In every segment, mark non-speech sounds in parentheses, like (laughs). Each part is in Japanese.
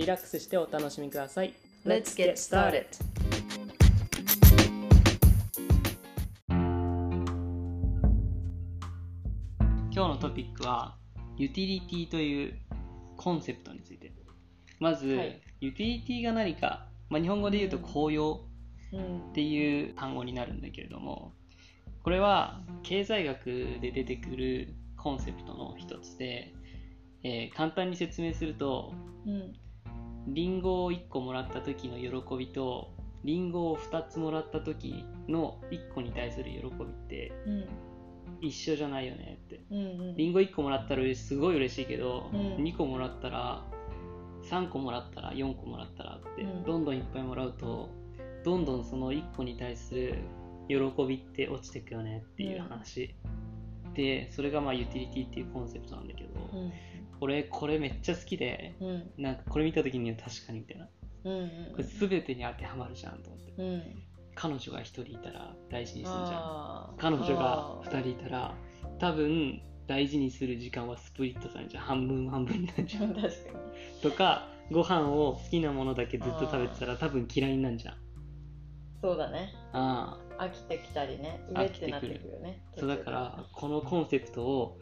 リラックスしてお楽しみください。Let's get started. 今日のトピックはユティリティというコンセプトについて。まず、はい。ユティリティが何か、まあ、日本語で言うと公用うんっていう単語になるんだけれども。これは経済学で出てくるコンセプトの一つで、えー簡単に説明するとうんリンゴを1個もらった時の喜びとリンゴを2つもらった時の1個に対する喜びってうん一緒じゃないよねって。うんうん。リンゴ1個もらったらすごい嬉しいけど、うん。2個もらったら3個もらったら4個もらったらって、うん。どんどんいっぱいもらうとどんどんその1個に対する喜びって落ちてくよねっていう話、でそれがまあユーティリティっていうコンセプトなんだけど、うん俺これめっちゃ好きでうん。なんかこれ見た時には確かにみたいな。うんうんこれ全てに当てはまるじゃんと思って。うん。彼女が1人いたら大事にするじゃん。彼女があー。2人いたら多分大事にする時間はスプリットされちゃう。半分半分になっちゃう。(laughs) 確かに。とかご飯を好きなものだけずっと食べてたら多分嫌いになるじゃん。そうだね。ああ飽きてきたりね。上ってなってくるよねそうだからこのコンセプトを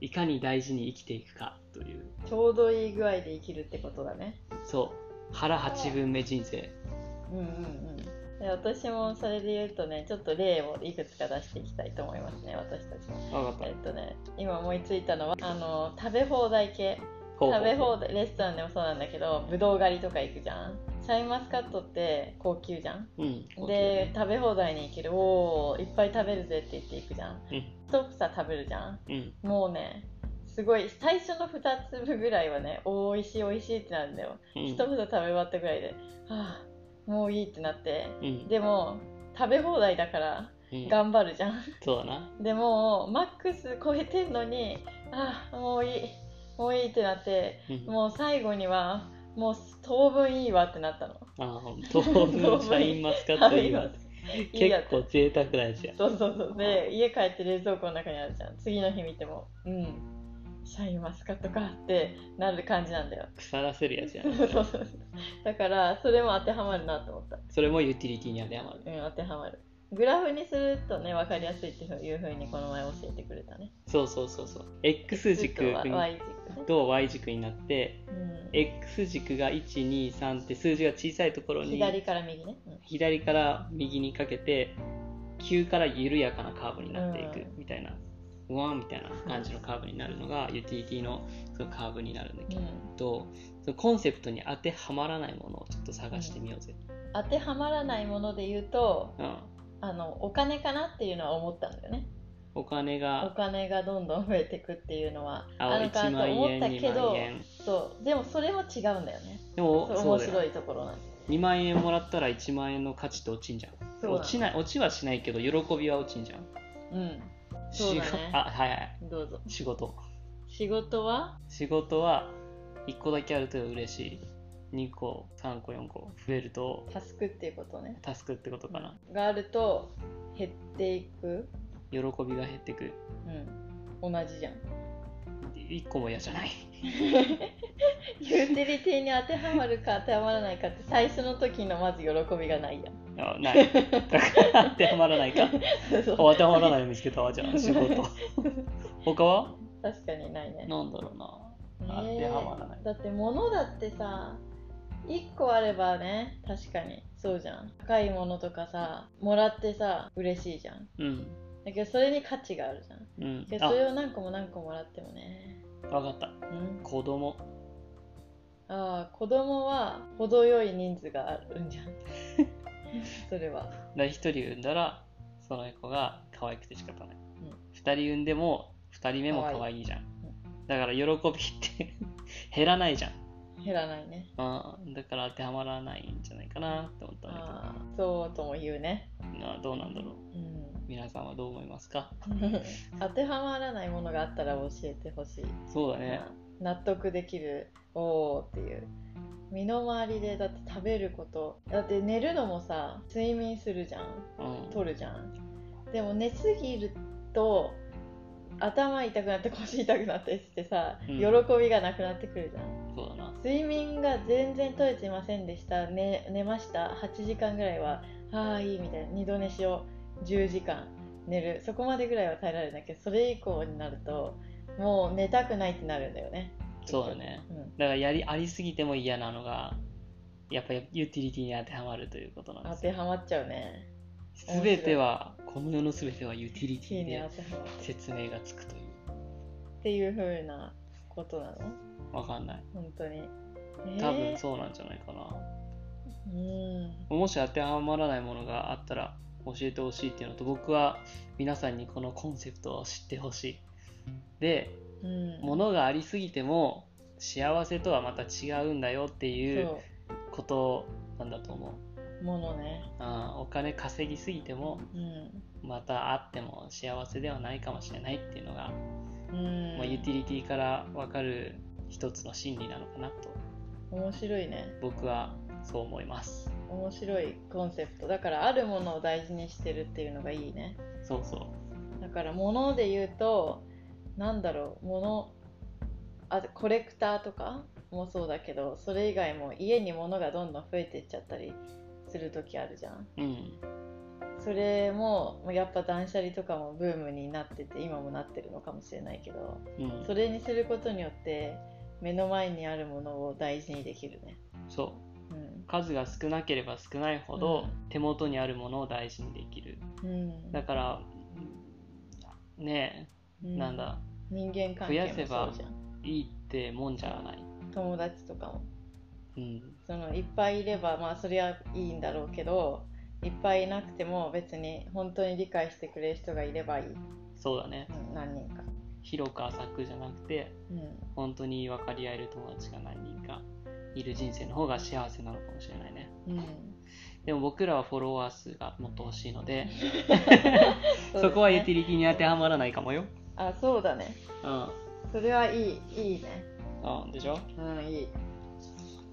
いかに大事に生きていくかという。ちょうどいい具合で生きるってことだね。そう。腹8分目人生。うんうんうん。で私もそれで言うとねちょっと例をいくつか出していきたいと思いますね私たちも。分かっえっとね今思いついたのはあの食べ放題系。食べ放題レストランでもそうなんだけどぶどう狩りとか行くじゃん。シャインマスカットって高級じゃん。うんで食べ放題に行ける。おおいっぱい食べるぜって言って行くじゃん。うん一房食べるじゃん。うん。もうねすごい最初の2粒ぐらいはねおいしいおいしいってなるんだよ。うん。一房食べ終わったぐらいではあもういいってなって。うん。でも食べ放題だからうん。頑張るじゃん。そうだな。でもマックス超えてんのにああもういい。もういいってなってうん。もう最後にはもう当分いいわってなったの。ああ当分シャインマスカットいいわ (laughs) 結構贅沢なやつや。そうそうそう。で家帰って冷蔵庫の中にあるじゃん。次の日見てもうん。シャインマスカットかってなる感じなんだよ。腐らせるやつやそうそうそうだからそれも当てはまるなと思った。それもユーティリティに当てはまる。うん当てはまる。グラフにするとね分かりやすいっていうふうにこの前教えてくれたね。そうそうそうそう。X 軸 Y 軸。ねと Y 軸になってうん。X 軸が123って数字が小さいところに左から右ね、うん。左から右にかけて急から緩やかなカーブになっていくうん。みたいな、ワンみたいな感じのカーブになるのがユーティリティのそのカーブになるんだけど、そのコンセプトに当てはまらないものをちょっと探してみようぜ。当てはまらないもので言うとうん。あのお金かなっていうのは思ったんだよねお金おが金がどんどん増えてくっていうのはああるか1万なと思っ円2たけどそうでもそれも違うんだよね。でも面白いところなんだ2万円もらったら1万円の価値って落ちんじゃん。落ちない落ちはしないけど喜びは落ちんじゃん。うん。そうだね。あはいはい。どうぞ。仕事。仕事は？仕事は1個だけあると嬉しい。2個3個4個増えるとタスクっていうことね。助くってことかな。があると減っていく喜びが減ってくうん。同じじゃん。1個も嫌じゃない。ユーティリティに当てはまるか当てはまらないかって最初の時のまず喜びがないやん。あない。当てはまらないか。そう。お当てはまらないの見つけたわじゃあ仕事。(laughs) 他は？確かにないね。なんだろうな。当ねてはまらない。だって物だってさ1個あればね確かにそうじゃん。高いものとかさもらってさ嬉しいじゃん。うんだけどそれに価値があるじゃん。うん。けどそれを何個も何個もらってもね。あ分かった。うん。子供。ああ子供は程よい人数があるんじゃん。(laughs) それは。だから1人産んだらその子が可愛くて仕方ない、うん。2人産んでも2人目も可愛い。じゃん。だから喜びって減らないじゃん。減らないね。うん。だから当てはまらないんじゃないかなって思ったんだああそうとも言うね。けどうなんだろう。うん皆さんはどう思いますか？(laughs) 当てはまらないものがあったら教えてほしい、そうだね。納得できる。おーっていう。身の回りでだって食べること。だって寝るのもさ睡眠するじゃん。うん。取るじゃん。でも寝すぎると頭痛くなって腰痛くなったりしてさ、うん。喜びがなくなってくるじゃん。そうだな。睡眠が全然取れていませんでした、ね、寝ました。8時間ぐらいはああいいみたいな。二度寝しを10時間寝る。そこまでぐらいは耐えられるんだけどそれ以降になるともう寝たくないってなるんだよね。そうだね。うん。だからやりありすぎても嫌なのがやっぱりユーティリティに当てはまるということなんで当すよ。てはまっちゃうね。すべてはこの世のすべてはユーティリティで当てはまって説明がつくという。っていう風なことなの？わかんない。本当に、えー？多分そうなんじゃないかな、うん。もし当てはまらないものがあったら教えてほしいっていうのと僕は皆さんにこのコンセプトを知ってほしい。でうん。物がありすぎても幸せとはまた違うんだよっていうそことなんだと思う。うものね。あーお金稼ぎすぎてもうん。またあっても幸せではないかもしれないっていうのが、うん。まあ、ユーティリティから分かる一つの心理なのかなと。面白いね。僕はそう思います面白いコンセプト。だからあるものを大事にしてるっていうのがいいね。そうそう。だから物で言うとなんだろう物あコレクターとかもそうだけどそれ以外も家に物がどんどん増えていっちゃったりする時あるじゃん。うん。それもやっぱ断捨離とかもブームになってて今もなってるのかもしれないけどうん。それにすることによって目の前にあるものを大事にできるね。そう。うん数が少なければ少ないほどうん。手元にあるものを大事にできる。うん。だからねうえなんだ人間関係もそうじゃん。いいってもんじゃない。友達とかも。うん。そのいっぱいいればまあそりゃいいんだろうけどいっぱいいなくても別に本当に理解してくれる人がいればいい、そうだね。うん、何人か、広く浅くじゃなくてうん、本当に分かり合える友達が何人かいる人生の方が幸せなのかもしれないね。うん、でも僕らはフォロワー数がもっと欲しいので (laughs) そそこはユーティィリティに当てはまらないかもよ。あそうだね。うん。それはいいいいね。うんでしょ？うんいい。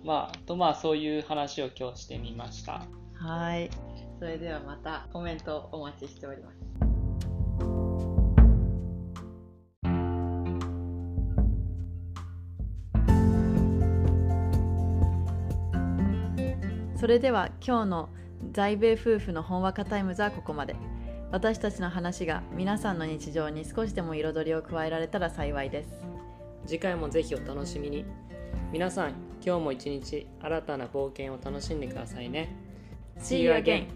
まあとまあそういう話を今日してみました。はい。それではまたコメントお待ちしておりますそれでは今日の在米夫婦のほんわかタイムズはここまで。私たちの話が皆さんの日常に少しでも彩りを加えられたら幸いです。次回もぜひお楽しみに。皆さん今日も一日新たな冒険を楽しんでくださいね。See you again!